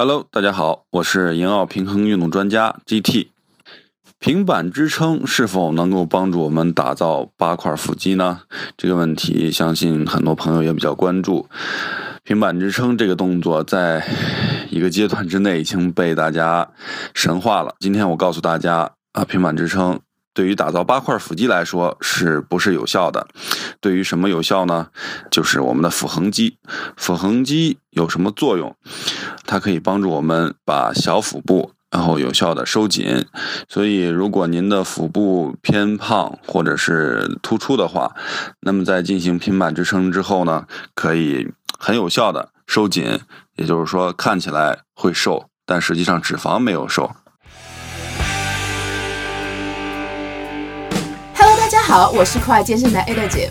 Hello，大家好，我是银奥平衡运动专家 GT。平板支撑是否能够帮助我们打造八块腹肌呢？这个问题，相信很多朋友也比较关注。平板支撑这个动作，在一个阶段之内已经被大家神化了。今天我告诉大家啊，平板支撑对于打造八块腹肌来说是不是有效的？对于什么有效呢？就是我们的腹横肌。腹横肌有什么作用？它可以帮助我们把小腹部。然后有效的收紧，所以如果您的腹部偏胖或者是突出的话，那么在进行平板支撑之后呢，可以很有效的收紧，也就是说看起来会瘦，但实际上脂肪没有瘦。Hello，大家好，我是酷爱健身的 Ada 姐。